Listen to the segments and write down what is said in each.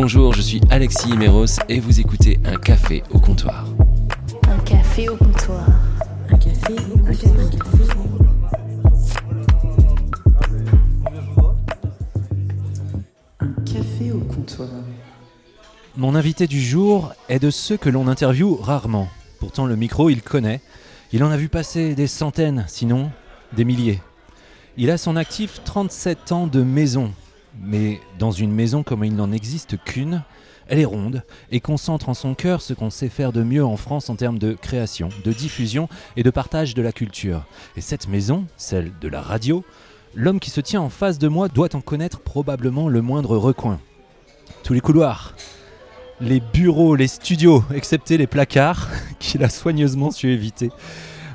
Bonjour, je suis Alexis Méros et vous écoutez Un café au comptoir. Un café au comptoir. Un café au comptoir. Un café au comptoir. Mon invité du jour est de ceux que l'on interviewe rarement. Pourtant, le micro, il connaît. Il en a vu passer des centaines, sinon des milliers. Il a son actif 37 ans de maison, mais dans une maison comme il n'en existe qu'une, elle est ronde et concentre en son cœur ce qu'on sait faire de mieux en France en termes de création, de diffusion et de partage de la culture. Et cette maison, celle de la radio, l'homme qui se tient en face de moi doit en connaître probablement le moindre recoin. Tous les couloirs, les bureaux, les studios, excepté les placards qu'il a soigneusement su éviter.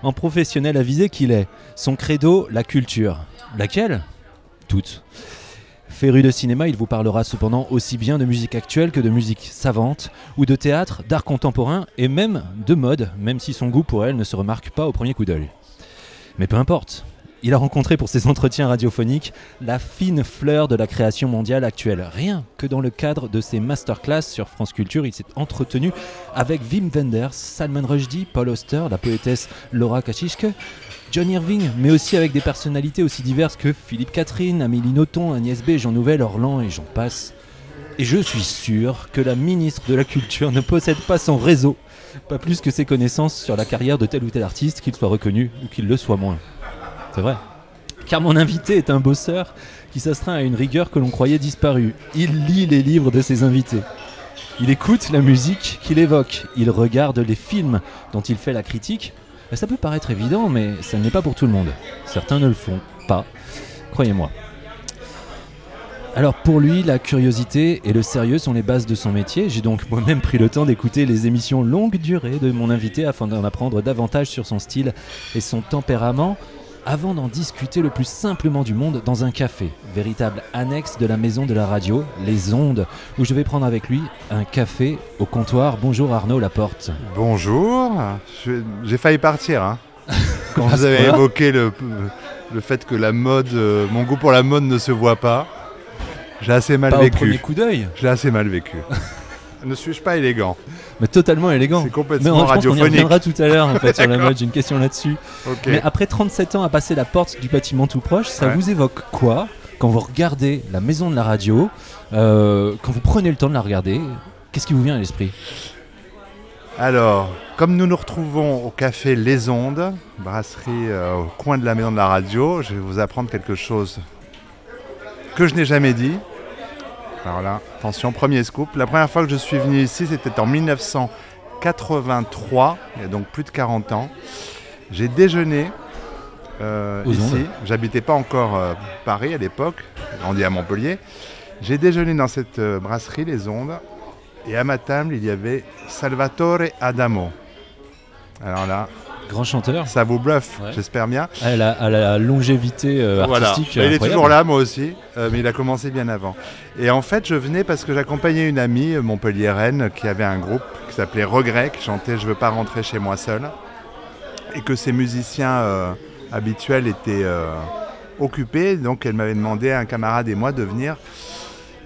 En professionnel avisé qu'il est, son credo, la culture. Laquelle? Toutes. Féru de cinéma, il vous parlera cependant aussi bien de musique actuelle que de musique savante, ou de théâtre, d'art contemporain, et même de mode, même si son goût pour elle ne se remarque pas au premier coup d'œil. Mais peu importe, il a rencontré pour ses entretiens radiophoniques la fine fleur de la création mondiale actuelle. Rien que dans le cadre de ses masterclass sur France Culture, il s'est entretenu avec Wim Wenders, Salman Rushdie, Paul Auster, la poétesse Laura Kachishke, John Irving, mais aussi avec des personnalités aussi diverses que Philippe Catherine, Amélie Nothomb, Agnès B, Jean Nouvel, Orlan et j'en passe. Et je suis sûr que la ministre de la Culture ne possède pas son réseau, pas plus que ses connaissances sur la carrière de tel ou tel artiste, qu'il soit reconnu ou qu'il le soit moins. C'est vrai. Car mon invité est un bosseur qui s'astreint à une rigueur que l'on croyait disparue. Il lit les livres de ses invités. Il écoute la musique qu'il évoque. Il regarde les films dont il fait la critique ça peut paraître évident, mais ça n'est pas pour tout le monde. Certains ne le font pas, croyez-moi. Alors pour lui, la curiosité et le sérieux sont les bases de son métier. J'ai donc moi-même pris le temps d'écouter les émissions longue durée de mon invité afin d'en apprendre davantage sur son style et son tempérament avant d'en discuter le plus simplement du monde dans un café, véritable annexe de la maison de la radio, les ondes, où je vais prendre avec lui un café au comptoir. Bonjour Arnaud Laporte. Bonjour, j'ai failli partir. Hein. Quand vous avez évoqué le, le, fait que la mode, euh, mon goût pour la mode ne se voit pas, j'ai assez mal vécu. Au premier coup d'œil. J'ai assez mal vécu. Ne suis-je pas élégant mais totalement élégant. C'est complètement mais radiophonique. On y reviendra tout à l'heure en fait sur la mode. J'ai une question là-dessus. Mais après 37 ans à passer la porte du bâtiment tout proche, ça vous évoque quoi quand vous regardez la maison de la radio, euh, quand vous prenez le temps de la regarder Qu'est-ce qui vous vient à l'esprit? Alors, comme nous nous retrouvons au café Les Ondes, brasserie euh, au coin de la maison de la radio, je vais vous apprendre quelque chose que je n'ai jamais dit, alors là, attention, premier scoop. La première fois que je suis venu ici, c'était en 1983, il y a donc plus de 40 ans. J'ai déjeuné euh, ici. J'habitais pas encore euh, Paris à l'époque, grandi à Montpellier. J'ai déjeuné dans cette euh, brasserie, Les Ondes, et à ma table, il y avait Salvatore Adamo. Alors là, Grand chanteur. Ça vous bluffe, j'espère bien. À la, la longévité euh, artistique. il est toujours là, moi aussi, euh, mais il a commencé bien avant. Et en fait, je venais parce que j'accompagnais une amie, euh, Montpellier-Rennes, qui avait un groupe qui s'appelait Regret, qui chantait Je veux pas rentrer chez moi seul. Et que ses musiciens habituels étaient occupés. Donc, elle m'avait demandé à un camarade et moi de venir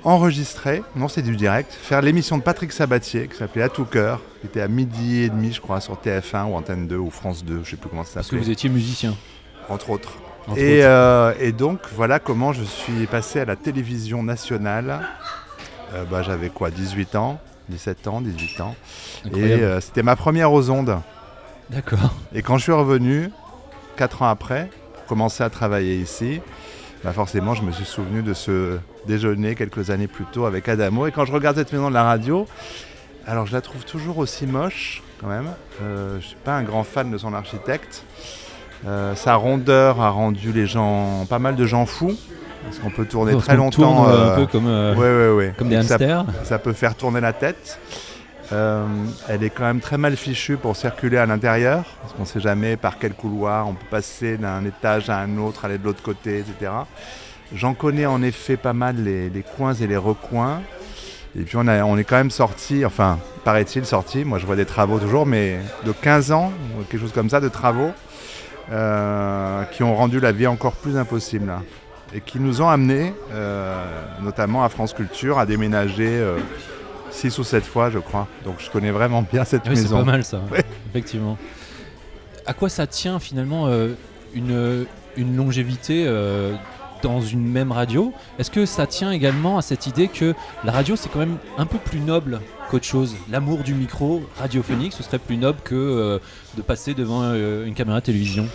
enregistrer, non c'est du direct, faire l'émission de Patrick Sabatier qui s'appelait À tout cœur, qui était à midi et demi je crois sur TF1 ou Antenne 2 ou France 2, je sais plus comment ça s'appelait. Parce que vous étiez musicien Entre autres. Euh, et, donc voilà comment je suis passé à la télévision nationale. Euh, bah, J'avais quoi, 18 ans 17 ans, 18 ans. Et euh, c'était ma première aux ondes. D'accord. Et quand je suis revenu, 4 ans après, pour commencer à travailler ici, bah forcément, je me suis souvenu de ce déjeuner quelques années plus tôt avec Adamo. Et quand je regarde cette maison de la radio, alors je la trouve toujours aussi moche quand même. Euh, je ne suis pas un grand fan de son architecte. Euh, sa rondeur a rendu les gens, pas mal de gens fous. Parce qu'on peut tourner très longtemps. Euh, un peu comme, comme des hamsters. ça, peut faire tourner la tête. Euh, elle est quand même très mal fichue pour circuler à l'intérieur, parce qu'on ne sait jamais par quel couloir on peut passer d'un étage à un autre, aller de l'autre côté, etc. J'en connais en effet pas mal les, coins et les recoins. Et puis on, est quand même sorti, enfin, paraît-il sorti, moi je vois des travaux toujours, mais de 15 ans, quelque chose comme ça, de travaux, euh, qui ont rendu la vie encore plus impossible. et qui nous ont amenés, notamment à France Culture, à déménager six ou sept fois, je crois. Donc je connais vraiment bien cette oui, maison. C'est pas mal ça, effectivement. À quoi ça tient finalement une, une longévité dans une même radio? Est-ce que ça tient également à cette idée que la radio c'est quand même un peu plus noble qu'autre chose? L'amour du micro radiophonique, ce serait plus noble que euh, de passer devant euh, une caméra télévision?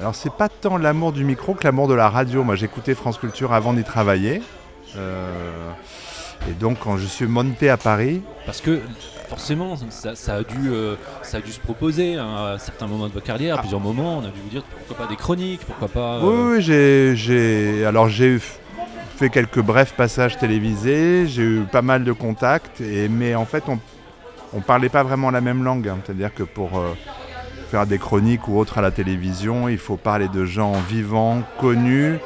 Alors c'est pas tant l'amour du micro que l'amour de la radio. Moi j'écoutais France Culture avant d'y travailler. Euh, et donc quand je suis monté à Paris... Parce que forcément, ça, a dû, euh, ça a dû se proposer à certains moments de votre carrière, à ah. plusieurs moments. On a dû vous dire pourquoi pas des chroniques, pourquoi pas. Oui, euh, j'ai, alors j'ai fait quelques brefs passages télévisés, j'ai eu pas mal de contacts, et, mais en fait, on, on parlait pas vraiment la même langue. Hein. C'est-à-dire que pour euh, faire des chroniques ou autres à la télévision, il faut parler de gens vivants, connus,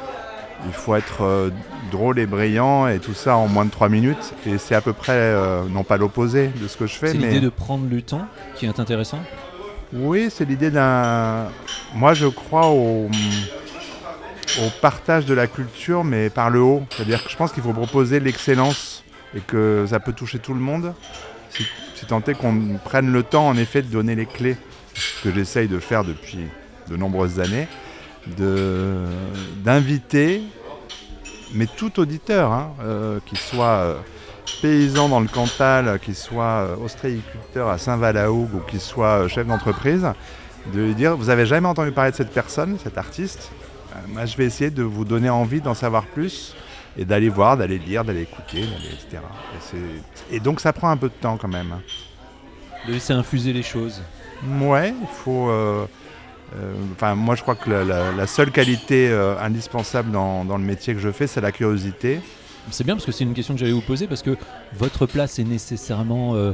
il faut être euh, drôle et brillant et tout ça en moins de 3 minutes. Et c'est à peu près, euh, non pas l'opposé de ce que je fais. C'est l'idée de prendre le temps qui est intéressant Oui, c'est l'idée d'un... Moi je crois au... au partage de la culture mais par le haut. C'est-à-dire que je pense qu'il faut proposer l'excellence et que ça peut toucher tout le monde. Si, si tant est qu'on prenne le temps en effet de donner les clés, ce que j'essaye de faire depuis de nombreuses années d'inviter, mais tout auditeur, hein, euh, qu'il soit euh, paysan dans le Cantal, qu'il soit euh, ostréiculteur à Saint-Valaoug ou qu'il soit chef d'entreprise, de lui dire vous avez jamais entendu parler de cette personne, cet artiste? Moi, je vais essayer de vous donner envie d'en savoir plus et d'aller voir, d'aller lire, d'aller écouter, etc. Et, et, donc ça prend un peu de temps quand même. De laisser infuser les choses. Ouais, il faut. Euh, enfin, moi, je crois que la, seule qualité euh, indispensable dans, le métier que je fais, c'est la curiosité. C'est bien parce que c'est une question que j'allais vous poser parce que votre place est nécessairement euh,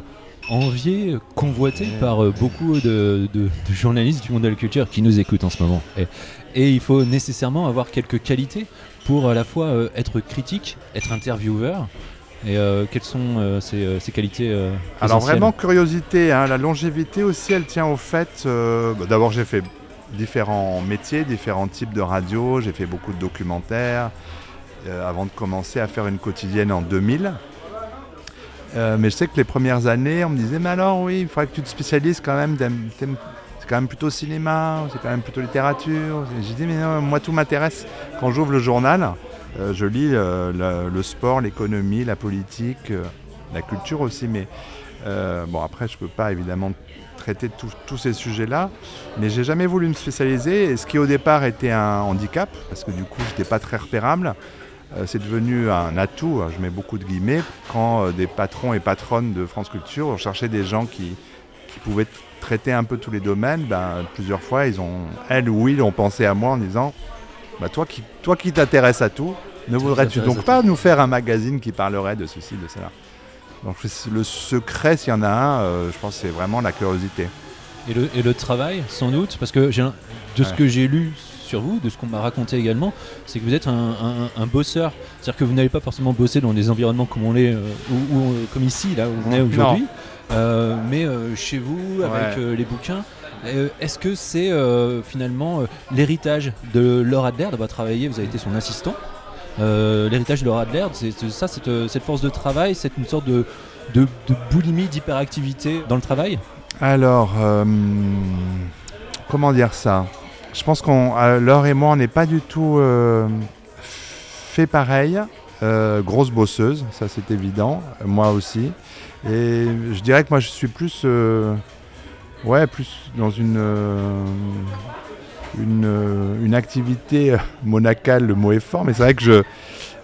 enviée, convoitée par beaucoup de, journalistes du monde de la culture qui nous écoutent en ce moment. Et, et il faut nécessairement avoir quelques qualités pour à la fois être critique, être intervieweur. Et quelles sont ces, qualités Alors vraiment curiosité, hein. la longévité aussi elle tient au fait, bah, d'abord j'ai fait différents métiers, différents types de radio. J'ai fait beaucoup de documentaires euh, avant de commencer à faire une quotidienne en 2000. Euh, mais je sais que les premières années, on me disait, mais alors oui, il faudrait que tu te spécialises quand même. C'est quand même plutôt cinéma, c'est quand même plutôt littérature. J'ai dit, mais non, moi tout m'intéresse. Quand j'ouvre le journal, euh, je lis le, sport, l'économie, la politique, la culture aussi. Mais bon, après, je peux pas évidemment traiter tous ces sujets-là. Mais j'ai jamais voulu me spécialiser. Et ce qui au départ était un handicap, parce que du coup, j'étais pas très repérable, euh, c'est devenu un atout, hein, je mets beaucoup de guillemets, quand euh, des patrons et patronnes de France Culture ont cherché des gens qui, pouvaient traiter un peu tous les domaines. Ben, plusieurs fois, ils ont, elles ou ils ont pensé à moi en disant bah, Toi qui toi qui t'intéresses à tout, ne voudrais-tu donc pas nous faire un magazine qui parlerait de ceci, de cela? Donc le secret, s'il y en a un, euh, je pense c'est vraiment la curiosité. Et le, et le travail, sans doute, parce que de ce que j'ai lu sur vous, de ce qu'on m'a raconté également, c'est que vous êtes un, un, bosseur. C'est-à-dire que vous n'allez pas forcément bosser dans des environnements comme on l'est, euh, ou, euh, comme ici, là où on est aujourd'hui, mais chez vous, avec les bouquins. Est-ce que c'est finalement l'héritage de Laura Adler d'avoir travaillé, vous avez été son assistant? Euh, l'héritage de Laura Adler, c'est ça, euh, cette, force de travail, c'est une sorte de, boulimie, d'hyperactivité dans le travail? Alors, euh, comment dire ça? Je pense qu'on, Laure et moi, on n'est pas du tout fait pareil. grosse bosseuse, ça c'est évident, moi aussi. Et je dirais que moi je suis plus, ouais, plus dans une une, une, activité monacale, le mot est fort, mais c'est vrai que je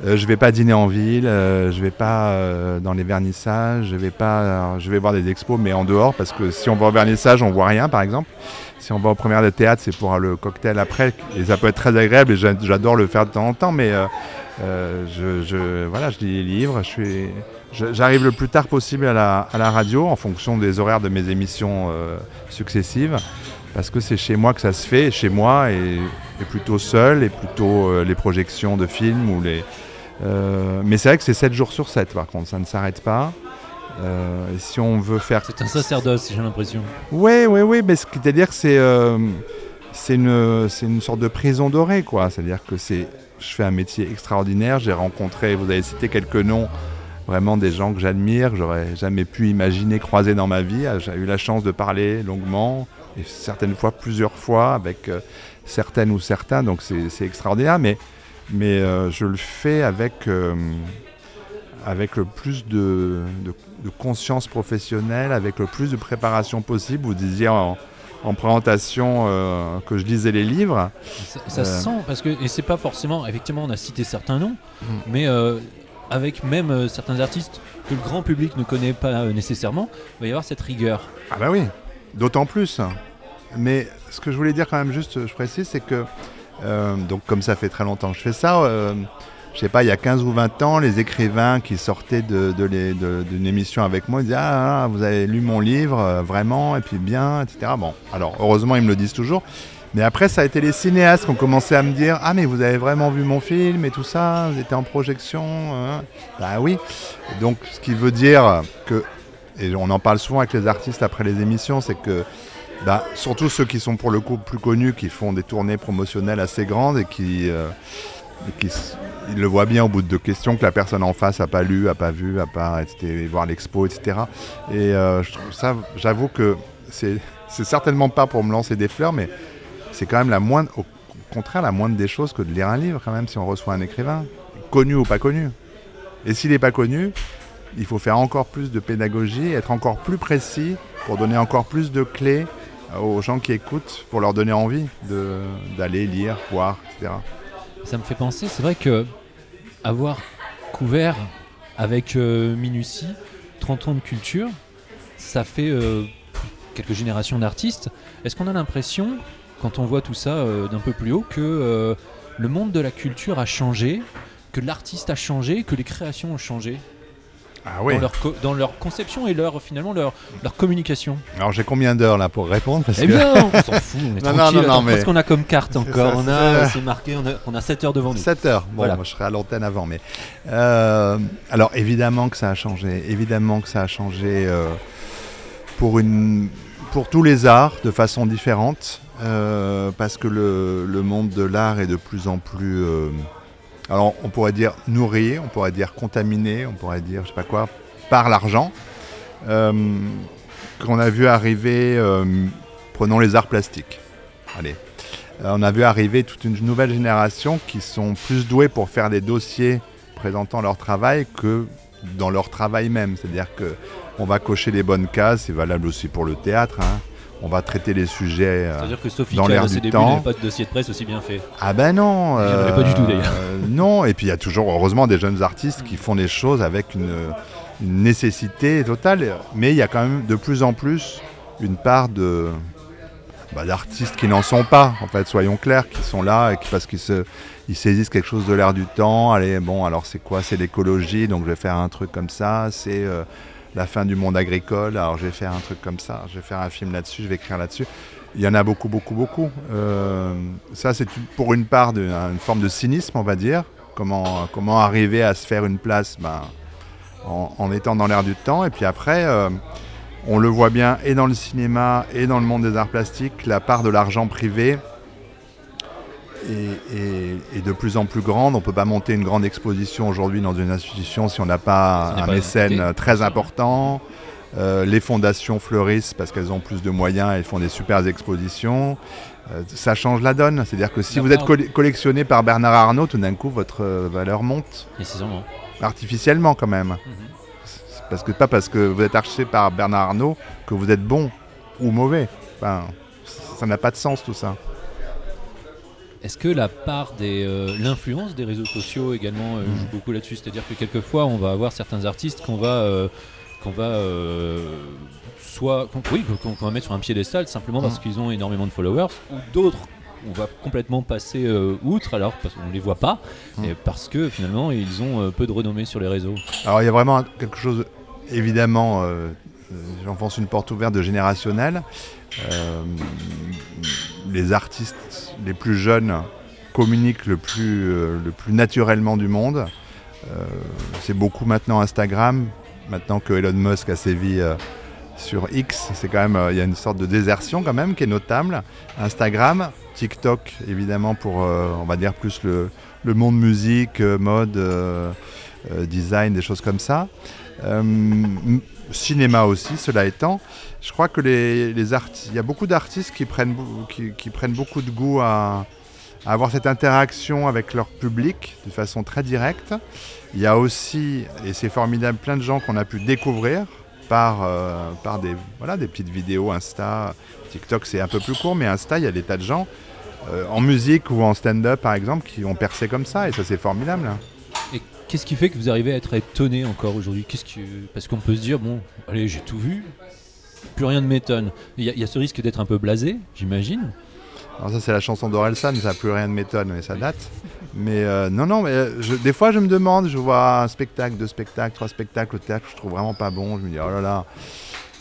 ne euh, vais pas dîner en ville, euh, je vais pas euh, dans les vernissages, je vais pas, je vais voir des expos, mais en dehors, parce que si on va au vernissage, on voit rien, par exemple. Si on va aux premières de théâtre, c'est pour le cocktail après, et ça peut être très agréable, et j'adore le faire de temps en temps, mais je, je, voilà, je lis les livres, j'arrive le plus tard possible à la, à la, radio, en fonction des horaires de mes émissions successives parce que c'est chez moi que ça se fait, chez moi et, plutôt seul, et plutôt euh, les projections de films ou les. Euh, mais c'est vrai que c'est 7 jours sur 7 par contre, ça ne s'arrête pas. Euh, et si on veut faire. C'est un sacerdoce, j'ai l'impression. Oui, oui, oui, mais c'est-à-dire que c'est c'est une, une sorte de prison dorée, quoi. C'est-à-dire que c'est je fais un métier extraordinaire. J'ai rencontré, vous avez cité quelques noms, vraiment des gens que j'admire, j'aurais jamais pu imaginer croiser dans ma vie. J'ai eu la chance de parler longuement, et certaines fois plusieurs fois avec euh, certaines ou certains, donc c'est extraordinaire, mais, mais euh, je le fais avec, euh, avec le plus de, conscience professionnelle, avec le plus de préparation possible. Vous disiez en, présentation que je lisais les livres. Ça, se sent, parce que, et c'est pas forcément, effectivement, on a cité certains noms, mm. mais avec même certains artistes que le grand public ne connaît pas nécessairement, il va y avoir cette rigueur. Ah bah oui, d'autant plus. Mais ce que je voulais dire quand même juste, je précise, c'est que, euh, donc comme ça fait très longtemps que je fais ça, euh, je sais pas, il y a 15 ou 20 ans, les écrivains qui sortaient d'une émission avec moi, disaient ah, ah, vous avez lu mon livre, euh, vraiment, et puis bien, etc. Bon, alors heureusement, ils me le disent toujours. Mais après, ça a été les cinéastes qui ont commencé à me dire Ah, mais vous avez vraiment vu mon film et tout ça, vous étiez en projection hein Bah oui. Donc, ce qui veut dire que, et on en parle souvent avec les artistes après les émissions, c'est que bah, surtout ceux qui sont pour le coup plus connus, qui font des tournées promotionnelles assez grandes et qui, euh, ils le voient bien au bout de questions que la personne en face n'a pas lu, n'a pas vu, n'a pas été voir l'expo, etc. Et euh, ça, j'avoue que c'est certainement pas pour me lancer des fleurs, mais c'est quand même la moindre, au contraire la moindre des choses que de lire un livre quand même si on reçoit un écrivain, connu ou pas connu. Et s'il n'est pas connu, il faut faire encore plus de pédagogie, être encore plus précis pour donner encore plus de clés aux gens qui écoutent pour leur donner envie d'aller lire, voir, etc. Ça me fait penser, c'est vrai que avoir couvert avec euh, minutie 30 ans de culture, ça fait euh, quelques générations d'artistes. Est-ce qu'on a l'impression, quand on voit tout ça euh, d'un peu plus haut, que le monde de la culture a changé, que l'artiste a changé, que les créations ont changé? Ah dans, leur conception et leur, finalement leur, leur communication. Alors j'ai combien d'heures là pour répondre parce Eh bien, on s'en fout, on est non, tranquille. Non, non, mais... Qu'est-ce qu'on a comme carte encore On a, c'est marqué, on a, on a 7 heures devant nous. 7 heures, bon, moi je serai à l'antenne avant. mais euh, Alors évidemment que ça a changé, évidemment que ça a changé euh, pour, une, pour tous les arts de façon différente, euh, parce que le, le monde de l'art est de plus en plus alors on pourrait dire nourri, on pourrait dire contaminé, on pourrait dire je sais pas quoi, par l'argent. Euh, qu'on a vu arriver, euh, prenons les arts plastiques. Allez. Euh, on a vu arriver toute une nouvelle génération qui sont plus doués pour faire des dossiers présentant leur travail que dans leur travail même. C'est-à-dire qu'on va cocher les bonnes cases, c'est valable aussi pour le théâtre. Hein on va traiter les sujets euh, C'est-à-dire que Sophie dans l'air du débuts, temps. pas de dossier de presse aussi bien fait. Ah ben non. Euh, pas du tout d'ailleurs. non, et puis il y a toujours heureusement des jeunes artistes qui font des choses avec une, nécessité totale, mais il y a quand même de plus en plus une part de bah, d'artistes qui n'en sont pas, en fait, soyons clairs, qui sont là et qui, parce qu'ils se, ils saisissent quelque chose de l'air du temps. Allez, bon, alors c'est quoi? C'est l'écologie, donc je vais faire un truc comme ça. C'est euh, la fin du monde agricole, alors je vais faire un truc comme ça, je vais faire un film là-dessus, je vais écrire là-dessus. Il y en a beaucoup, beaucoup, beaucoup. Euh, ça, c'est pour une part une forme de cynisme, on va dire. Comment, arriver à se faire une place ben, en, étant dans l'air du temps. Et puis après, euh, on le voit bien et dans le cinéma et dans le monde des arts plastiques, la part de l'argent privé est, de plus en plus grande. On ne peut pas monter une grande exposition aujourd'hui dans une institution si on n'a pas un mécène très important. Euh, les fondations fleurissent parce qu'elles ont plus de moyens, elles font des super expositions. Euh, ça change la donne. C'est-à-dire que si vous êtes collectionné par Bernard Arnault, tout d'un coup, votre euh, valeur monte. Artificiellement, quand même. Mhm. Parce que pas parce que vous êtes acheté par Bernard Arnault que vous êtes bon ou mauvais. Enfin, ça n'a pas de sens tout ça. Est-ce que la part de euh, l'influence des réseaux sociaux également euh, joue mm. beaucoup là-dessus? C'est-à-dire que quelquefois, on va avoir certains artistes qu'on va, euh, qu'on va soit, oui, qu'on va mettre sur un piédestal simplement parce mm. qu'ils ont énormément de followers, ou d'autres on va complètement passer outre alors parce qu'on ne les voit pas mm. et parce que finalement ils ont peu de renommée sur les réseaux. Alors il y a vraiment quelque chose évidemment j'enfonce une porte ouverte de générationnel. Les artistes les plus jeunes communiquent le plus, euh, le plus naturellement du monde. Euh, c'est beaucoup maintenant Instagram, maintenant que Elon Musk a sévi euh, sur X, c'est quand même, il y a une sorte de désertion quand même qui est notable. Instagram, TikTok évidemment pour, on va dire plus le, le monde musique, mode, design, des choses comme ça. Cinéma aussi, cela étant. Je crois que les, les il y a beaucoup d'artistes qui prennent, qui, prennent beaucoup de goût à, avoir cette interaction avec leur public de façon très directe. Il y a aussi, et c'est formidable, plein de gens qu'on a pu découvrir par, euh, par des, voilà, des petites vidéos Insta. TikTok, c'est un peu plus court, mais Insta, il y a des tas de gens euh, en musique ou en stand-up, par exemple, qui ont percé comme ça, et ça, c'est formidable. Et qu'est-ce qui fait que vous arrivez à être étonné encore aujourd'hui Qu'est-ce qui... Parce qu'on peut se dire, bon, allez, j'ai tout vu, plus rien ne m'étonne. Il y, a ce risque d'être un peu blasé, j'imagine. Alors ça c'est la chanson d'Orelsan, ça plus rien ne m'étonne, mais ça date. Mais euh, non, non, mais euh, des fois je me demande, je vois un spectacle, deux spectacles, trois spectacles au théâtre, je trouve vraiment pas bon. Je me dis oh là là,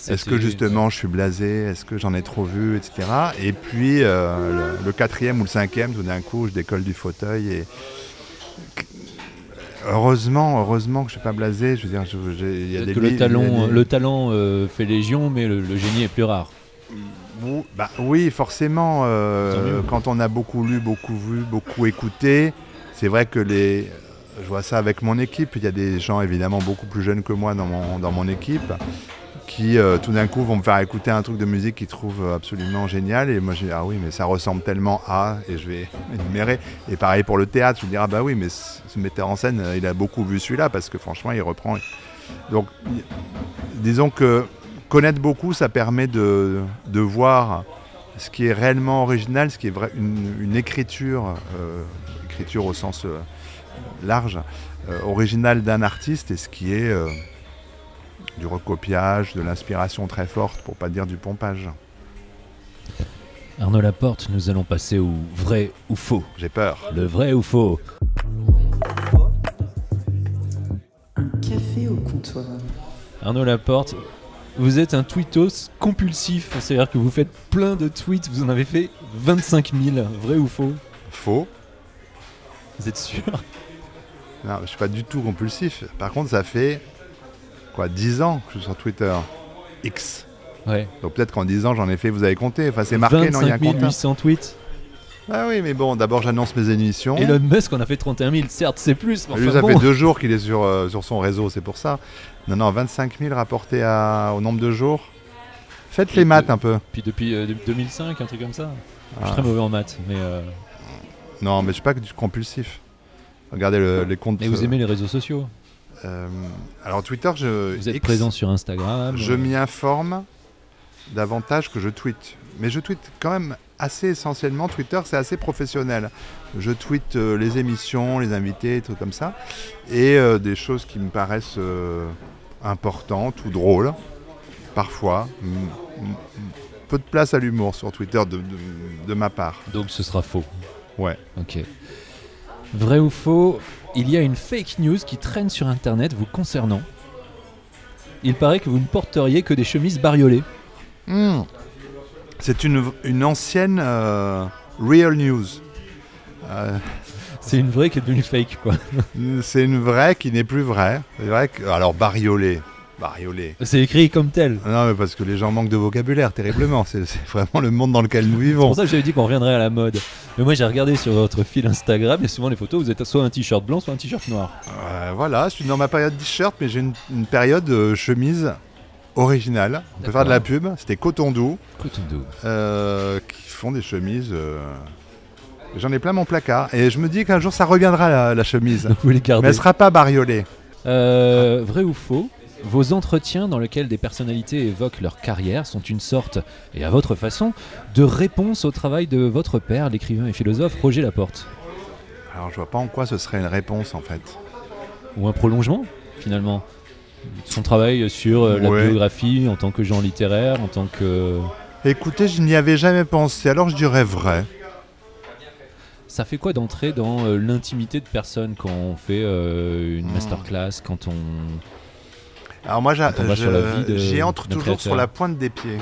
est-ce que justement je suis blasé, est-ce que j'en ai trop vu, etc. Et puis euh, le, quatrième ou le cinquième, tout d'un coup, je décolle du fauteuil et heureusement, heureusement que je suis pas blasé. Je veux dire, il y a des que le talent, le talent fait légion, mais le, génie est plus rare. Bah, oui, forcément. Euh, quand on a beaucoup lu, beaucoup vu, beaucoup écouté, c'est vrai que les. Je vois ça avec mon équipe. Il y a des gens évidemment beaucoup plus jeunes que moi dans mon, dans mon équipe qui euh, tout d'un coup vont me faire écouter un truc de musique qu'ils trouvent absolument génial. Et moi je dis ah oui mais ça ressemble tellement à et je vais énumérer. Et pareil pour le théâtre, je me dis ah bah oui mais ce metteur en scène il a beaucoup vu celui-là parce que franchement il reprend. Donc disons que connaître beaucoup, ça permet de, voir ce qui est réellement original, ce qui est vrai, une, écriture, euh, écriture au sens euh, large, euh, originale d'un artiste et ce qui est du recopiage, de l'inspiration très forte, pour pas dire du pompage. Arnaud Laporte, nous allons passer au vrai ou faux. J'ai peur. Le vrai ou faux. Un café au comptoir. Arnaud Laporte, vous êtes un tweetos compulsif, c'est-à-dire que vous faites plein de tweets, vous en avez fait 25 000, vrai ou faux? Faux. Vous êtes sûr? Non, je suis pas du tout compulsif. Par contre, ça fait quoi 10 ans que je suis sur Twitter. X. Ouais. Donc peut-être qu'en 10 ans, j'en ai fait, vous avez compté. Enfin, c'est marqué, non Il y a 800 tweets ah oui, mais bon, d'abord j'annonce mes émissions. Elon Musk on a fait 31 000, certes c'est plus. Mais ça fait deux jours qu'il est sur, euh, sur son réseau, c'est pour ça. Non, non, 25 000 rapportés au nombre de jours. Faites les maths un peu. Puis depuis 2005, euh, un truc comme ça. Je suis très ah. mauvais en maths, mais. Euh, non, mais je suis pas que du compulsif. Regardez les comptes. Et vous aimez les réseaux sociaux Alors Twitter, je. Vous êtes présent sur Instagram. Je m'y informe davantage que je tweete. Mais je tweete quand même assez essentiellement. Twitter, c'est assez professionnel. Je tweete euh, les émissions, les invités, trucs comme ça. Et euh, des choses qui me paraissent euh, importantes ou drôles, parfois. Peu de place à l'humour sur Twitter de, de, ma part. Donc ce sera faux. Ouais. Ok. Vrai ou faux, il y a une fake news qui traîne sur Internet vous concernant. Il paraît que vous ne porteriez que des chemises bariolées. Hmm. C'est une, une, ancienne euh, real news. Euh, c'est une vraie qui est devenue fake, quoi. c'est une vraie qui n'est plus vraie. vrai que, alors, bariolé. Bariolé. C'est écrit comme tel. Non, mais parce que les gens manquent de vocabulaire terriblement. C'est vraiment le monde dans lequel nous vivons. C'est pour ça que j'avais dit qu'on reviendrait à la mode. Mais moi, j'ai regardé sur votre fil Instagram et souvent les photos, vous êtes soit un t-shirt blanc, soit un t-shirt noir. Euh, voilà, je suis dans ma période t-shirt, mais j'ai une, une, période chemise original. On peut faire de la pub. C'était Coton Doux. Coton Doux. Euh, qui font des chemises. Euh, j'en ai plein mon placard. Et je me dis qu'un jour ça reviendra la, chemise. Vous les gardez. Mais elle sera pas bariolée. Euh, vrai ou faux vos entretiens dans lesquels des personnalités évoquent leur carrière sont une sorte, et à votre façon, de réponse au travail de votre père, l'écrivain et philosophe Roger Laporte. Alors je vois pas en quoi ce serait une réponse en fait. Ou un prolongement finalement son travail sur euh, la biographie en tant que genre littéraire, en tant que... Écoutez, je n'y avais jamais pensé, alors je dirais vrai. Ça fait quoi d'entrer dans euh, l'intimité de personnes quand on fait euh, une hmm. masterclass, quand on... Alors moi, j'y entre toujours sur la pointe des pieds.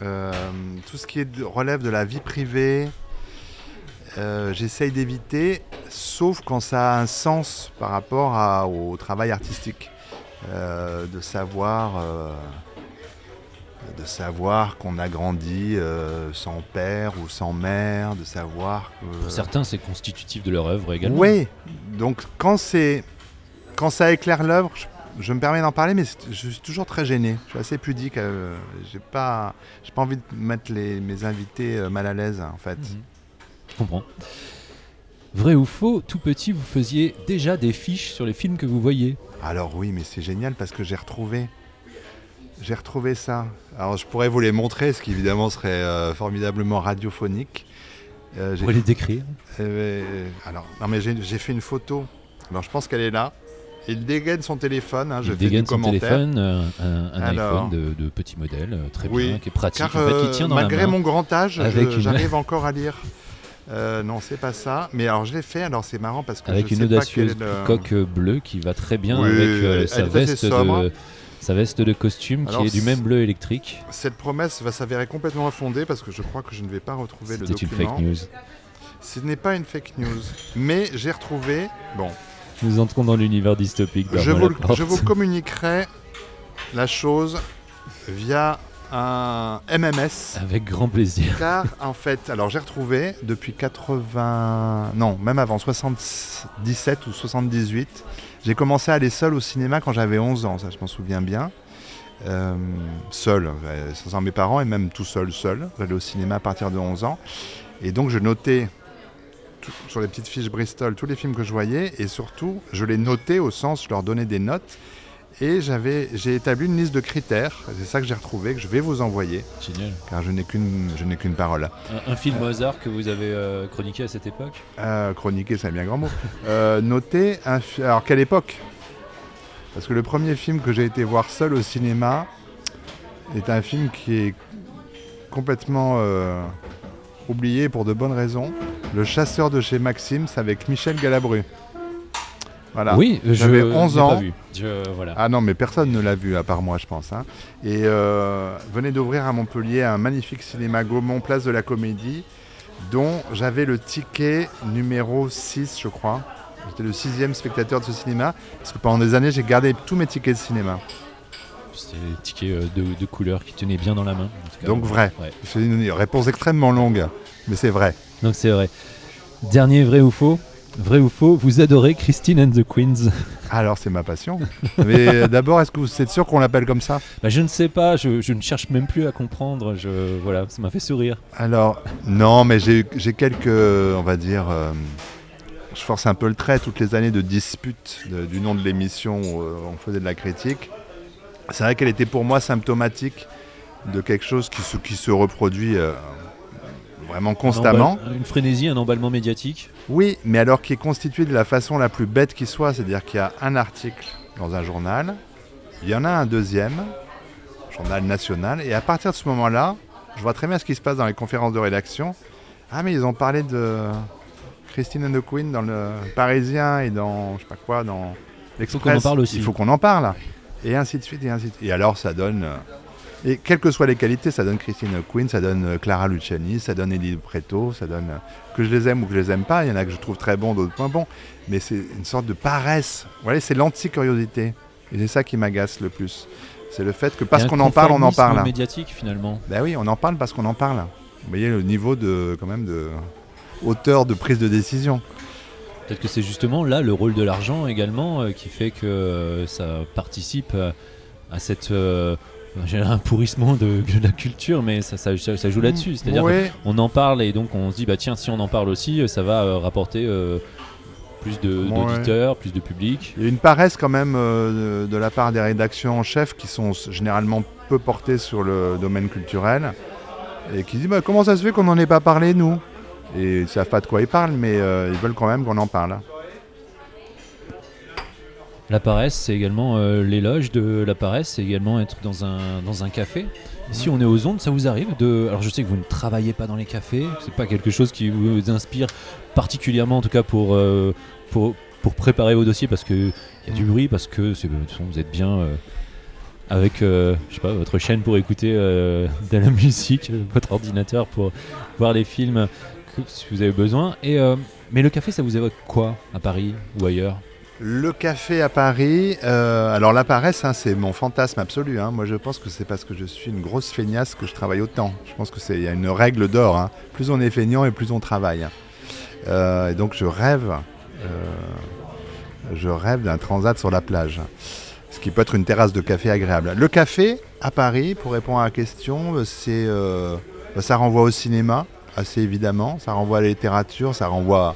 tout ce qui est relève de la vie privée, j'essaye d'éviter, sauf quand ça a un sens par rapport au travail artistique. Euh, de savoir euh, de savoir qu'on a grandi euh, sans père ou sans mère, de savoir que... Pour certains, c'est constitutif de leur œuvre également. Oui, donc quand, quand ça éclaire l'œuvre, je, me permets d'en parler, mais je suis toujours très gêné. Je suis assez pudique. Euh, j'ai pas, pas envie de mettre les, mes invités euh, mal à l'aise, en fait. Mhm. Je comprends. Vrai ou faux, tout petit, vous faisiez déjà des fiches sur les films que vous voyez Alors oui, mais c'est génial parce que j'ai retrouvé j'ai retrouvé ça. Alors je pourrais vous les montrer, ce qui évidemment serait euh, formidablement radiophonique. Euh, vous pouvez les décrire Alors, non mais j'ai fait une photo. Alors je pense qu'elle est là. Il dégaine son téléphone. Hein, il dégaine son téléphone, un, iPhone de, petit modèle, très bien, qui est pratique. en fait, qui tient dans malgré la main, mon grand âge, j'arrive encore à lire. non, c'est pas ça. Mais alors je l'ai fait. Alors c'est marrant parce que avec je une audacieuse coque bleue qui va très bien avec sa veste de sa veste de costume qui est du même bleu électrique. Cette promesse va s'avérer complètement infondée parce que je crois que je ne vais pas retrouver le document. C'est une fake news. Ce n'est pas une fake news, mais j'ai retrouvé. Bon. Nous entrons dans l'univers dystopique. Je vous, je vous communiquerai la chose via un MMS. Avec grand plaisir. Car en fait, alors j'ai retrouvé depuis 80, non, même avant 77 ou 78, j'ai commencé à aller seul au cinéma quand j'avais 11 ans, ça je m'en souviens bien. Euh, seul, euh, sans mes parents et même tout seul, seul. J'allais au cinéma à partir de 11 ans. Et donc je notais sur les petites fiches Bristol tous les films que je voyais et surtout je les notais au sens, je leur donnais des notes et j'avais, j'ai établi une liste de critères. C'est ça que j'ai retrouvé, que je vais vous envoyer. Génial. Car je n'ai qu'une, je n'ai qu'une parole. Un, film Mozart que vous avez euh, chroniqué à cette époque? Euh, Chroniqué, c'est un bien grand mot. euh, noter un Alors, quelle époque? Parce que le premier film que j'ai été voir seul au cinéma est un film qui est complètement euh, oublié pour de bonnes raisons. Le chasseur de chez Maxime, c'est avec Michel Galabru. Oui, j'avais 11 ans. Pas vu. Ah non, mais personne ne l'a vu à part moi, je pense. Hein. Et euh, venait d'ouvrir à Montpellier un magnifique cinéma Gaumont, place de la Comédie, dont j'avais le ticket numéro 6, je crois. J'étais le sixième spectateur de ce cinéma, parce que pendant des années, j'ai gardé tous mes tickets de cinéma. C'était des tickets euh, de, couleur qui tenaient bien dans la main. Donc vrai. C'est une réponse extrêmement longue, mais c'est vrai. Donc c'est vrai. Dernier vrai ou faux? Vrai ou faux, vous adorez Christine and the Queens Alors c'est ma passion. Mais euh, d'abord, est-ce que vous êtes sûr qu'on l'appelle comme ça? Bah, Je ne sais pas, je, ne cherche même plus à comprendre. Je, voilà, ça m'a fait sourire. Alors, non, mais j'ai quelques, on va dire, euh, je force un peu le trait, toutes les années de dispute du nom de l'émission où on faisait de la critique. C'est vrai qu'elle était pour moi symptomatique de quelque chose qui se, qui se reproduit vraiment constamment. une frénésie, un emballement médiatique Oui, mais alors qui est constitué de la façon la plus bête qui soit, c'est-à-dire qu'il y a un article dans un journal, il y en a un deuxième, journal national, et à partir de ce moment-là, je vois très bien ce qui se passe dans les conférences de rédaction. Ah, mais ils ont parlé de Christine and the Queen dans le Parisien et dans, je sais pas quoi, dans l'Express. Il faut qu'on en parle aussi. Il faut qu'on en parle. Et ainsi de suite, et ainsi de suite. Et alors, ça donne euh, et quelles que soient les qualités, ça donne Christine Quinn, ça donne euh, Clara Luciani, ça donne Eddie Preto, ça donne euh, que je les aime ou que je les aime pas. Il y en a que je trouve très bons, d'autres moins bons. Mais c'est une sorte de paresse. Voilà, c'est l'anti-curiosité. Et c'est ça qui m'agace le plus. C'est le fait que parce qu'on en parle, on en parle. médiatique finalement. Ben oui, on en parle parce qu'on en parle. Vous voyez le niveau de quand même de hauteur de prise de décision. Peut-être que c'est justement là le rôle de l'argent également euh, qui fait que ça participe à cette j'ai un pourrissement de, la culture, mais ça, ça, joue là-dessus. C'est-à-dire qu'on en parle et donc on se dit, bah tiens, si on en parle aussi, ça va euh, rapporter euh, plus d'auditeurs, plus de public. Il y a une paresse quand même euh, de, la part des rédactions en chef qui sont généralement peu portées sur le domaine culturel et qui disent, bah, comment ça se fait qu'on n'en ait pas parlé, nous? Et ils ne savent pas de quoi ils parlent, mais ils veulent quand même qu'on en parle. La paresse, c'est également euh, l'éloge de la paresse, c'est également être dans un, dans un café. Si on est aux ondes, ça vous arrive de. Alors je sais que vous ne travaillez pas dans les cafés, c'est pas quelque chose qui vous inspire particulièrement, en tout cas pour, euh, pour, pour, préparer vos dossiers, parce qu'il y a du bruit, parce que vous êtes bien euh, avec je sais pas, votre chaîne pour écouter de la musique, votre ordinateur pour voir les films si vous avez besoin. Et, mais le café, ça vous évoque quoi à Paris ou ailleurs? Le café à Paris, euh, alors la paresse, hein, c'est mon fantasme absolu. Hein. Moi, je pense que c'est parce que je suis une grosse feignasse que je travaille autant. Je pense que c'est y a une règle d'or. Hein. Plus on est feignant et plus on travaille. Euh, et donc, je rêve, euh, je rêve d'un transat sur la plage, ce qui peut être une terrasse de café agréable. Le café à Paris, pour répondre à la question, c'est, ça renvoie au cinéma, assez évidemment. Ça renvoie à la littérature, ça renvoie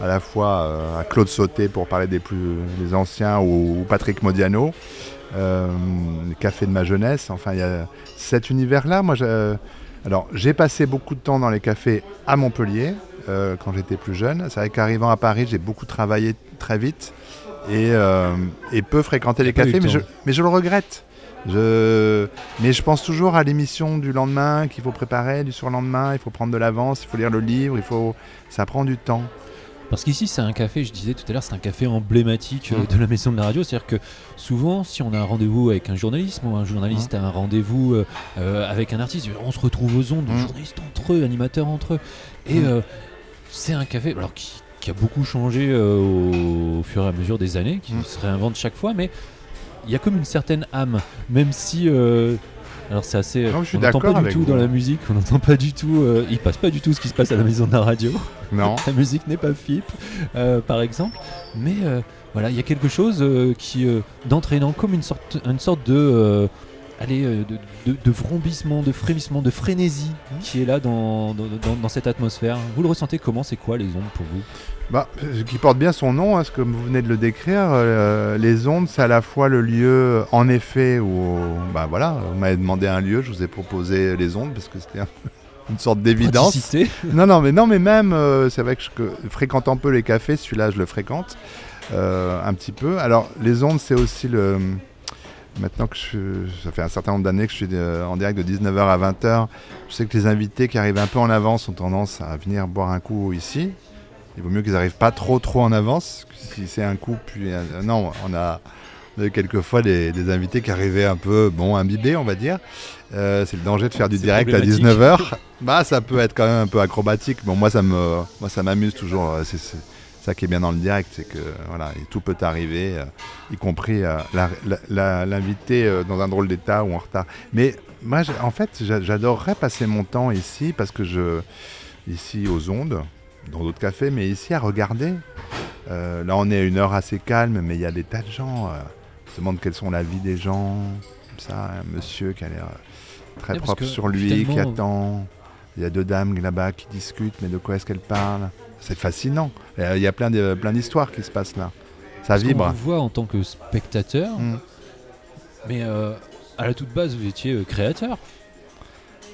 à la fois euh, à Claude Sauté pour parler des plus des anciens ou, Patrick Modiano, euh, Café de ma jeunesse. Enfin, il y a cet univers-là. Moi, alors j'ai passé beaucoup de temps dans les cafés à Montpellier euh, quand j'étais plus jeune. C'est vrai qu'arrivant à Paris, j'ai beaucoup travaillé très vite et, peu fréquenté les cafés, mais je, mais je le regrette. Je... Mais je pense toujours à l'émission du lendemain qu'il faut préparer, du surlendemain, il faut prendre de l'avance, il faut lire le livre, il faut... ça prend du temps. Parce qu'ici, c'est un café, je disais tout à l'heure, c'est un café emblématique euh, mm. de la maison de la radio. C'est-à-dire que souvent, si on a un rendez-vous avec un journaliste ou un journaliste mm. a un rendez-vous euh, euh, avec un artiste, on se retrouve aux ondes, mm. journalistes entre eux, animateurs entre eux. Et c'est un café alors, qui, a beaucoup changé au, fur et à mesure des années, qui se réinvente chaque fois, mais il y a comme une certaine âme, même si alors c'est assez. Non, on n'entend pas du tout dans la musique, on n'entend pas du tout. Euh, il passe pas du tout ce qui se passe à la maison de la radio. Non. la musique n'est pas FIP, euh, par exemple. Mais euh, voilà, il y a quelque chose qui d'entraînant comme une sorte, une sorte de allez, de, de, vrombissement, de frémissement, de frénésie qui est là dans, dans, dans, cette atmosphère. Vous le ressentez comment? C'est quoi les ondes pour vous? Bah, qui porte bien son nom, hein, ce que vous venez de le décrire. Euh, les ondes, c'est à la fois le lieu, en effet, où, bah voilà, vous m'avez demandé un lieu, je vous ai proposé les ondes parce que c'était une sorte d'évidence. non, non, mais non, mais même, euh, c'est vrai que je fréquente un peu les cafés. Celui-là, je le fréquente euh, un petit peu. Alors, les ondes, c'est aussi le. Maintenant que je, ça fait un certain nombre d'années que je suis en direct de 19h à 20h, je sais que les invités qui arrivent un peu en avance ont tendance à venir boire un coup ici, il vaut mieux qu'ils n'arrivent pas trop trop en avance. Si c'est un coup, puis euh, non, on a, eu quelquefois des, invités qui arrivaient un peu bon imbibés, on va dire. Euh, c'est le danger de faire du direct à 19h. bah, ça peut être quand même un peu acrobatique. Bon, moi, ça me, moi, ça m'amuse toujours. Euh, c'est ça qui est bien dans le direct, c'est que voilà, tout peut arriver, y compris l'invité dans un drôle d'état ou en retard. Mais moi, en fait, j'adorerais passer mon temps ici parce que je, ici aux ondes, dans d'autres cafés, mais ici à regarder. Euh, là, on est à une heure assez calme, mais il y a des tas de gens. Euh, on se demande quelles sont la vie des gens. Comme ça, un monsieur qui a l'air euh, très propre sur lui, qui attend. Il y a deux dames là-bas qui discutent, mais de quoi est-ce qu'elles parlent? C'est fascinant. Il y a plein d'histoires plein qui se passent là. Ça vibre. On vous voit en tant que spectateur, mm. mais à la toute base, vous étiez créateur.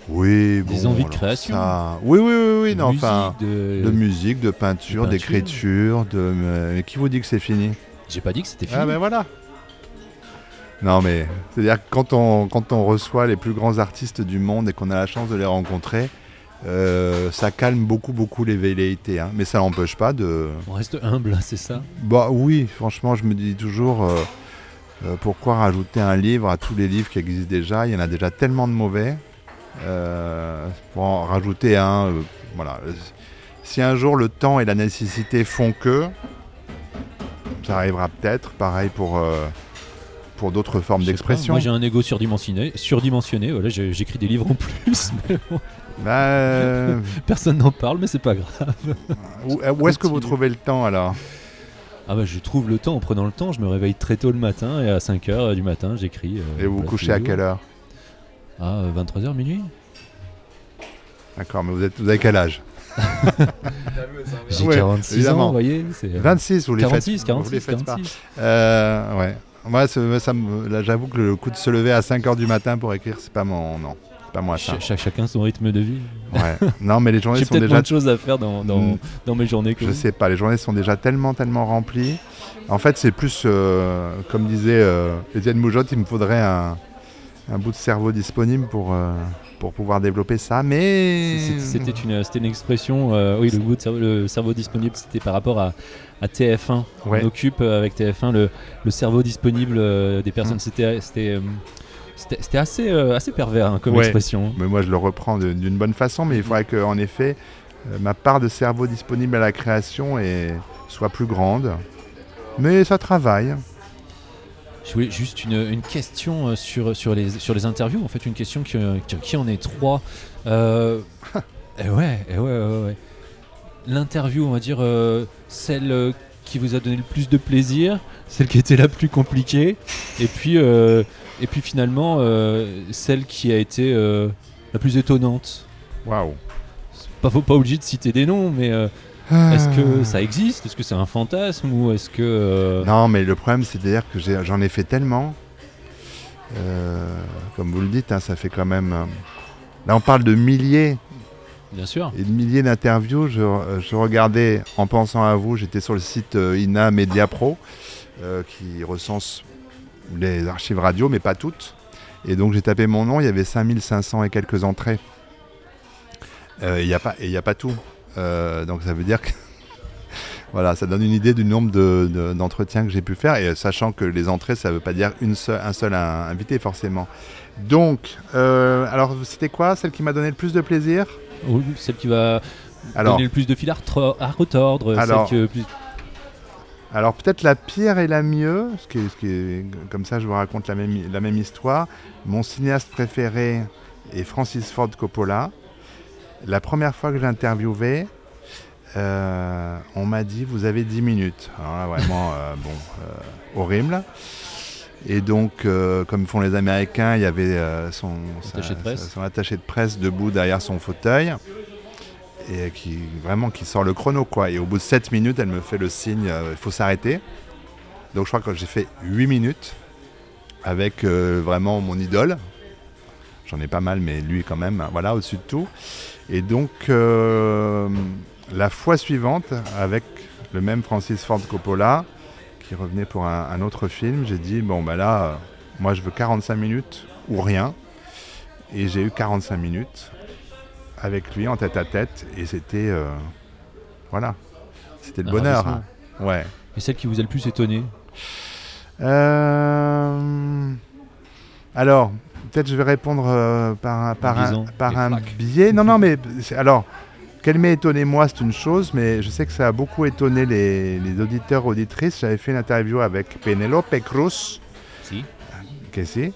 Oui, des envies de création. Oui, oui, oui, oui, non, enfin, de... musique, de peinture, d'écriture, de. Mais qui vous dit que c'est fini? J'ai pas dit que c'était ah, fini. Ah ben voilà. Non, mais c'est-à-dire que quand on, quand on reçoit les plus grands artistes du monde et qu'on a la chance de les rencontrer, euh, ça calme beaucoup, beaucoup les velléités. Hein. Mais ça n'empêche pas de. On reste humble, c'est ça? Bah oui, franchement, je me dis toujours. Euh, euh, pourquoi rajouter un livre à tous les livres qui existent déjà? Il y en a déjà tellement de mauvais. Pour en rajouter un, voilà. Si un jour le temps et la nécessité font que, ça arrivera peut-être. Pareil pour, pour d'autres formes d'expression. Moi j'ai un ego surdimensionné, surdimensionné voilà, j'écris des livres en plus. Bah, Personne n'en parle, mais c'est pas grave. Où, est-ce que vous trouvez le temps alors? Ah bah je trouve le temps en prenant le temps, je me réveille très tôt le matin et à 5h du matin j'écris. et vous vous couchez à quelle heure? Ah, 23h, minuit D'accord, mais vous, êtes, vous avez quel âge? J'ai 46 ans, vous voyez 26, vous les 46, faites, 46, les faites 46. Pas. Euh, ouais. Moi, ça, là, j'avoue que le coup de se lever à 5h du matin pour écrire, c'est pas mon... Non, pas moi ça. chacun son rythme de vie. Ouais. Non, mais les journées sont déjà... J'ai peut-être de choses à faire dans, dans, mm. dans mes journées. Que je sais pas, les journées sont déjà tellement, tellement remplies. En fait, c'est plus, euh, comme disait euh, Étienne Moujotte, il me faudrait un un bout de cerveau disponible pour, euh, pour pouvoir développer ça. Mais c'était une, une expression. Euh, oui, le bout de cerveau, le cerveau disponible, c'était par rapport à, à TF1. On occupe euh, avec TF1 le, le cerveau disponible des personnes. Mm. C'était c'était assez, assez pervers hein, comme expression. Mais moi, je le reprends d'une bonne façon, mais il faudrait qu'en effet, ma part de cerveau disponible à la création est, soit plus grande. Mais ça travaille. Je voulais juste une, question sur, sur, les, sur les interviews, en fait, une question qui, qui, en est trois. Euh, et ouais, et ouais, ouais, ouais. L'interview, on va dire, celle qui vous a donné le plus de plaisir, celle qui était la plus compliquée, et puis, euh, et puis finalement euh, celle qui a été euh, la plus étonnante. Waouh. Pas, faut pas obligé de citer des noms, mais est-ce que ah. ça existe? Est-ce que c'est un fantasme ou est-ce que Non, mais le problème, c'est dire que j'en ai, fait tellement. comme vous le dites, hein, ça fait quand même. Là, on parle de milliers Bien sûr. Et de milliers d'interviews. Je, regardais en pensant à vous, j'étais sur le site euh, INA Media Pro euh, qui recense les archives radio, mais pas toutes. Et donc j'ai tapé mon nom, il y avait 5500 et quelques entrées. Euh, il n'y a, pas, a pas tout. Donc ça veut dire que. voilà, ça donne une idée du nombre d'entretiens que j'ai pu faire. Et sachant que les entrées, ça ne veut pas dire une un seul invité forcément. Donc, alors c'était quoi celle qui m'a donné le plus de plaisir? Celle qui va donner le plus de fil à, retordre. Alors, alors peut-être la pire et la mieux, ce qui, est, comme ça je vous raconte la même, la même histoire. Mon cinéaste préféré est Francis Ford Coppola. La première fois que j'ai interviewé, euh, on m'a dit vous avez 10 minutes. Alors là, vraiment, euh, bon, euh, horrible. Et donc, comme font les Américains, il y avait son, attaché de presse debout derrière son fauteuil et qui vraiment qui sort le chrono quoi. Et au bout de 7 minutes, elle me fait le signe, il faut s'arrêter. Donc je crois que j'ai fait 8 minutes avec vraiment mon idole. J'en ai pas mal, mais lui quand même, voilà, au-dessus de tout. Et donc la fois suivante, avec le même Francis Ford Coppola, qui revenait pour un, autre film, j'ai dit bon bah là, euh, moi je veux 45 minutes ou rien. Et j'ai eu 45 minutes avec lui en tête à tête et c'était euh, voilà, c'était le bonheur. Ouais. Et celle qui vous a le plus étonné? Euh, Alors, peut-être je vais répondre par, par, un, par un biais. Non, non, mais alors, qu'elle m'ait étonné moi, c'est une chose, mais je sais que ça a beaucoup étonné les, auditeurs, auditrices. J'avais fait une interview avec Penelope Cruz. Si. si.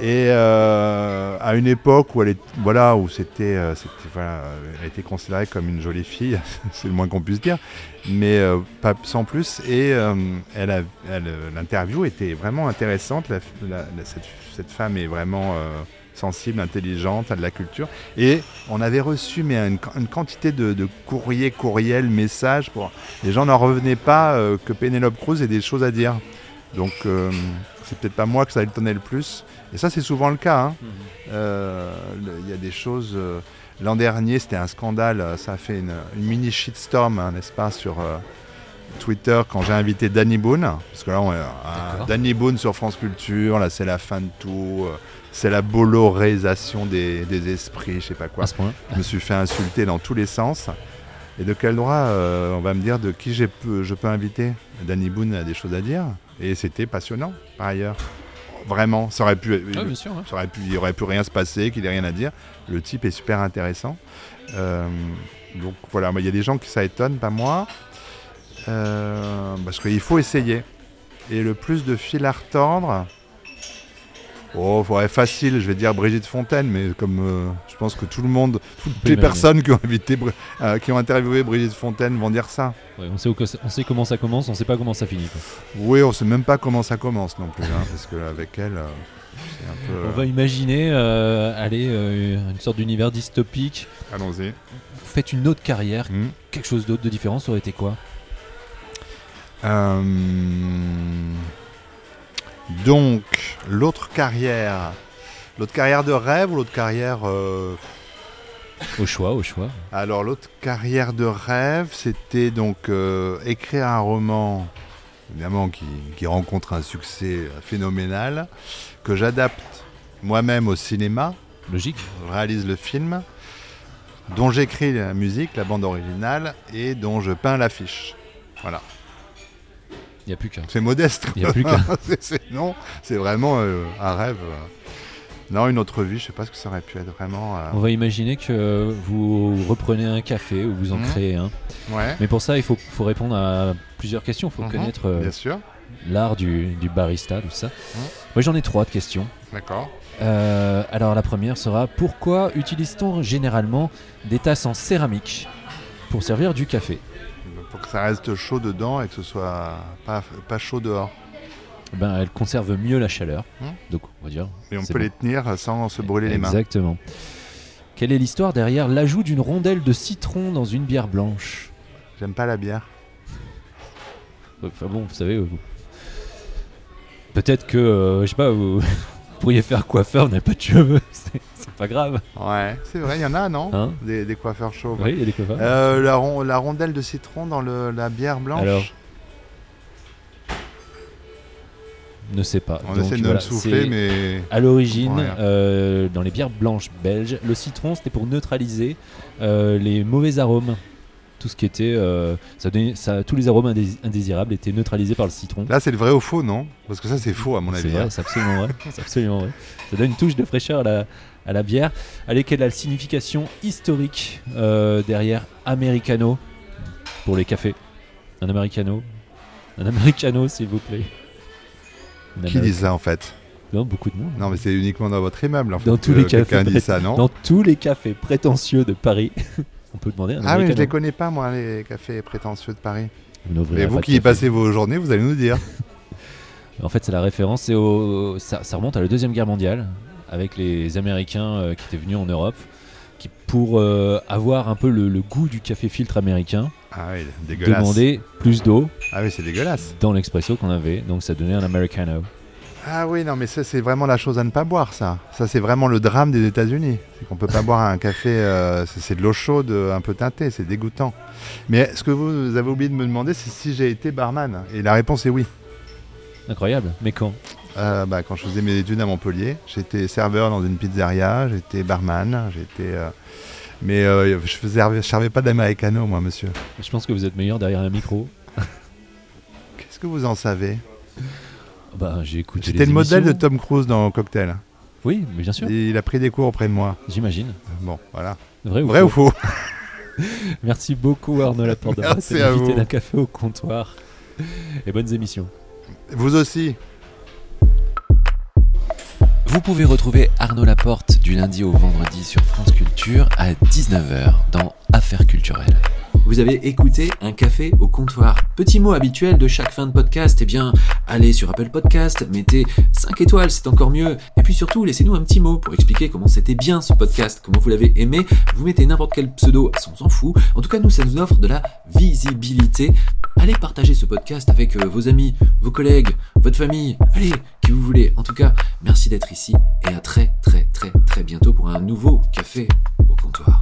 Et euh, à une époque où elle est, voilà, où c'était, euh, voilà, elle était considérée comme une jolie fille, c'est le moins qu'on puisse dire, mais euh, pas sans plus. Et elle, l'interview était vraiment intéressante. cette, cette, femme est vraiment sensible, intelligente, à de la culture. Et on avait reçu mais une, quantité de, courriers, courriels, messages. Pour... Les gens n'en revenaient pas euh, que Pénélope Cruz ait des choses à dire. Donc euh, c'est peut-être pas moi que ça étonnait le plus. Et ça c'est souvent le cas. Hein. Mhm. Euh, il y a des choses... L'an dernier c'était un scandale, ça a fait une, mini shitstorm, hein, n'est-ce pas, sur... Twitter quand j'ai invité Danny Boone, parce que là, on, Danny Boone sur France Culture, là c'est la fin de tout, c'est la bolorisation des, esprits, je sais pas quoi. Je me suis fait insulter dans tous les sens. Et de quel droit euh, on va me dire de qui je peux, je peux inviter? Danny Boone a des choses à dire. Et c'était passionnant, par ailleurs. Vraiment, ça aurait pu, ah, ça aurait pu, il aurait pu rien se passer, qu'il ait rien à dire. Le type est super intéressant. Euh, donc voilà, il y a des gens qui ça étonne, pas moi. Euh, parce qu'il faut essayer. Et le plus de fil à retordre, Oh, ouais, facile, je vais dire Brigitte Fontaine, mais comme euh, je pense que tout le monde, toutes les personnes qui ont, invité, euh, qui ont interviewé Brigitte Fontaine vont dire ça. on, sait on, sait comment ça commence, on sait pas comment ça finit. Oui, on sait même pas comment ça commence non plus, hein, parce qu'avec elle, c'est un peu. On va imaginer aller une sorte d'univers dystopique. Allons-y. Vous faites une autre carrière, hmm. quelque chose d'autre de différent, ça aurait été quoi? Donc, l'autre carrière, l'autre carrière de rêve ou l'autre carrière... Euh, au choix, au choix. Alors, l'autre carrière de rêve, c'était donc euh, écrire un roman, évidemment, qui, rencontre un succès phénoménal, que j'adapte moi-même au cinéma. Logique. Je réalise le film, dont j'écris la musique, la bande originale, et dont je peins l'affiche. Voilà. C'est modeste. Il n'y a plus qu'un. non, c'est vraiment euh, un rêve. Non, une autre vie, je sais pas ce que ça aurait pu être vraiment. On va imaginer que vous reprenez un café ou vous en mhm. créez un. Ouais. Mais pour ça, il faut, faut répondre à plusieurs questions. Il faut mhm. connaître Bien sûr. l'art du, du, barista, tout ça. Moi, j'en ai trois de questions. D'accord. alors, la première sera pourquoi utilise-t-on généralement des tasses en céramique pour servir du café? Pour que ça reste chaud dedans et que ce soit pas, pas chaud dehors. Ben, elle conserve mieux la chaleur. Hmm. Donc, on va dire. Et on peut les tenir sans se brûler les mains. Exactement. Quelle est l'histoire derrière l'ajout d'une rondelle de citron dans une bière blanche? J'aime pas la bière. Enfin bon, vous savez, peut-être que, euh, je sais pas, vous, pourriez faire coiffeur, vous n'avez pas de cheveux, c'est pas grave. Ouais, c'est vrai, il y en a, non hein des, coiffeurs chauds. Oui, il y a des coiffeurs. Euh, la, la, rondelle de citron dans le, la bière blanche Alors, ne sait pas. On essaie de le souffler, mais. À l'origine, euh, dans les bières blanches belges, le citron c'était pour neutraliser euh, les mauvais arômes. Tout ce qui était. Euh, ça, ça, tous les arômes indésirables étaient neutralisés par le citron. Là, c'est le vrai ou faux, non? Parce que ça, c'est faux, à mon avis. Hein. C'est absolument vrai. c'est absolument vrai. Ça donne une touche de fraîcheur à la, à la bière. Allez, quelle est la signification historique derrière Americano pour les cafés? Un Americano? Un Americano, s'il vous plaît. Qui dit ça en fait? Non, beaucoup de monde. Non, mais c'est uniquement dans votre immeuble. En fait, dans tous les cafés, dit ça, non? Dans tous les cafés prétentieux de Paris. On peut demander. Un ah oui, je les connais pas moi les cafés prétentieux de Paris. Mais vous qui y passez vos journées, vous allez nous dire. en fait, c'est la référence. Au... Ça, remonte à la deuxième guerre mondiale avec les Américains euh, qui étaient venus en Europe, qui pour euh, avoir un peu le, le, goût du café filtre américain, ah oui, dégueulasse. Demander plus d'eau. Ah oui, c'est dégueulasse. Dans l'expression qu'on avait, donc ça donnait un americano. Ah oui, non, mais ça, c'est vraiment la chose à ne pas boire, ça. Ça, c'est vraiment le drame des États-Unis. C'est qu'on peut pas boire un café, euh, c'est de l'eau chaude euh, un peu teintée, c'est dégoûtant. Mais ce que vous avez oublié de me demander, c'est si j'ai été barman. Et la réponse est oui. Incroyable. Mais quand? Euh, bah, Quand je faisais mes études à Montpellier, j'étais serveur dans une pizzeria, j'étais barman, j'étais mais euh, je faisais, servais pas d'americano, moi, monsieur. Je pense que vous êtes meilleur derrière un micro. Qu'est-ce que vous en savez? Bah, j'ai écouté. J'étais le modèle de Tom Cruise dans Cocktail. Oui, mais bien sûr. il a pris des cours auprès de moi. J'imagine. Bon, voilà. Vrai ou Vrai faux, ou faux Merci beaucoup Arnaud Laporte d'avoir invité d'un café au comptoir. Et bonnes émissions. Vous aussi. Vous pouvez retrouver Arnaud Laporte du lundi au vendredi sur France Culture à 19h dans Affaires culturelles. Vous avez écouté un café au comptoir. Petit mot habituel de chaque fin de podcast, eh bien, allez sur Apple Podcast, mettez 5 étoiles, c'est encore mieux. Et puis surtout, laissez-nous un petit mot pour expliquer comment c'était bien ce podcast, comment vous l'avez aimé. Vous mettez n'importe quel pseudo, on s'en fout. En tout cas, nous, ça nous offre de la visibilité. Allez partager ce podcast avec euh, vos amis, vos collègues, votre famille, allez, qui vous voulez. En tout cas, merci d'être ici et à très très très très bientôt pour un nouveau café au comptoir.